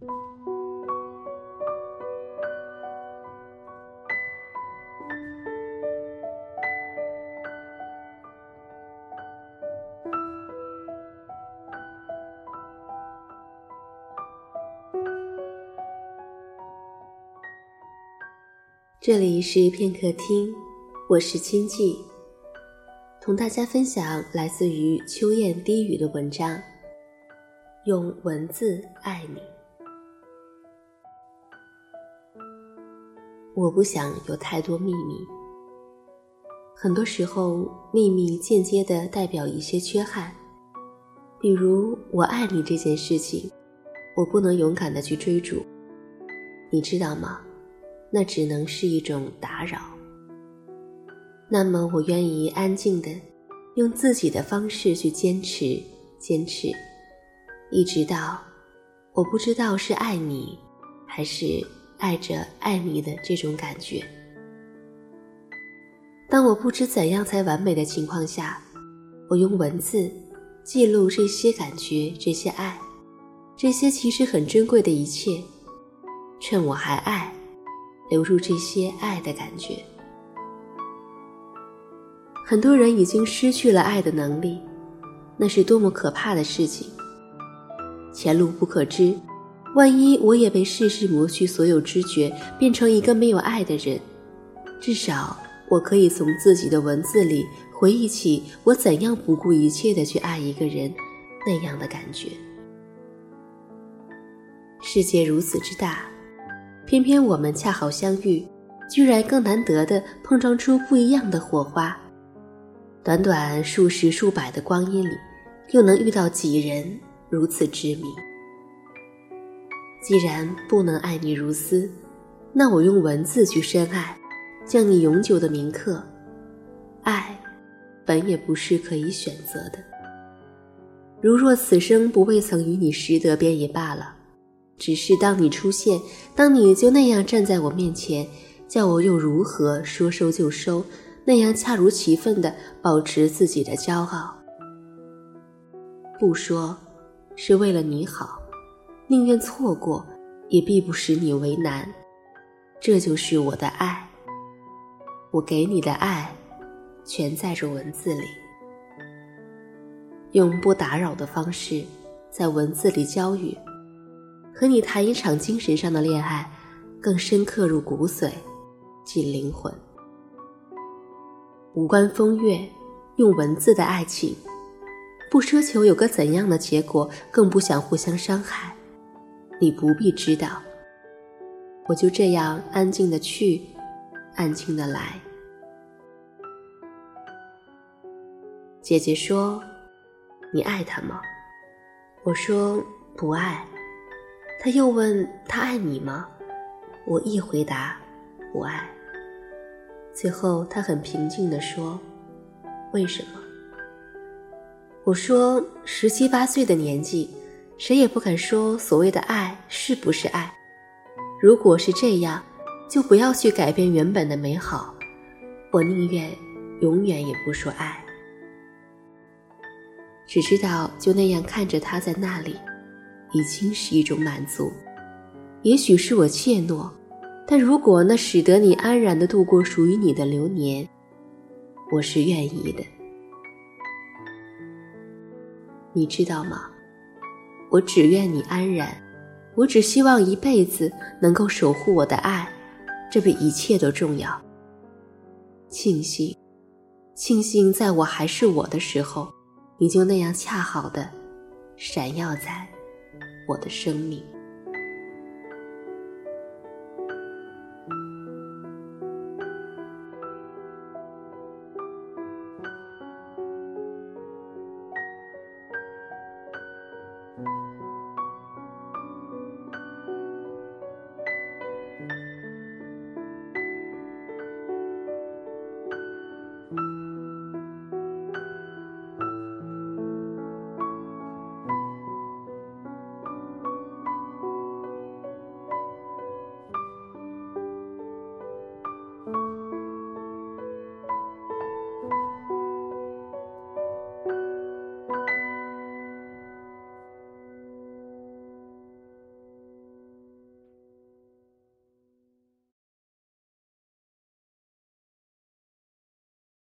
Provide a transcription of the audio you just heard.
这里是片刻听，我是清寂，同大家分享来自于秋雁低语的文章。用文字爱你，我不想有太多秘密。很多时候，秘密间接的代表一些缺憾，比如我爱你这件事情，我不能勇敢的去追逐，你知道吗？那只能是一种打扰。那么，我愿意安静的，用自己的方式去坚持，坚持，一直到我不知道是爱你，还是爱着爱你的这种感觉。当我不知怎样才完美的情况下，我用文字记录这些感觉，这些爱，这些其实很珍贵的一切，趁我还爱。流入这些爱的感觉，很多人已经失去了爱的能力，那是多么可怕的事情！前路不可知，万一我也被世事磨去所有知觉，变成一个没有爱的人，至少我可以从自己的文字里回忆起我怎样不顾一切的去爱一个人那样的感觉。世界如此之大。偏偏我们恰好相遇，居然更难得的碰撞出不一样的火花。短短数十数百的光阴里，又能遇到几人如此执迷？既然不能爱你如斯，那我用文字去深爱，将你永久的铭刻。爱，本也不是可以选择的。如若此生不未曾与你识得，便也罢了。只是当你出现，当你就那样站在我面前，叫我又如何说收就收？那样恰如其分的保持自己的骄傲，不说是为了你好，宁愿错过，也必不使你为难。这就是我的爱，我给你的爱，全在这文字里，用不打扰的方式，在文字里交语。和你谈一场精神上的恋爱，更深刻入骨髓，进灵魂。无关风月，用文字的爱情，不奢求有个怎样的结果，更不想互相伤害。你不必知道，我就这样安静的去，安静的来。姐姐说：“你爱他吗？”我说：“不爱。”他又问他爱你吗？我一回答，不爱。最后他很平静地说：“为什么？”我说：“十七八岁的年纪，谁也不敢说所谓的爱是不是爱。如果是这样，就不要去改变原本的美好。我宁愿永远也不说爱，只知道就那样看着他在那里。”已经是一种满足，也许是我怯懦，但如果那使得你安然的度过属于你的流年，我是愿意的。你知道吗？我只愿你安然，我只希望一辈子能够守护我的爱，这比一切都重要。庆幸，庆幸在我还是我的时候，你就那样恰好的闪耀在。我的生命。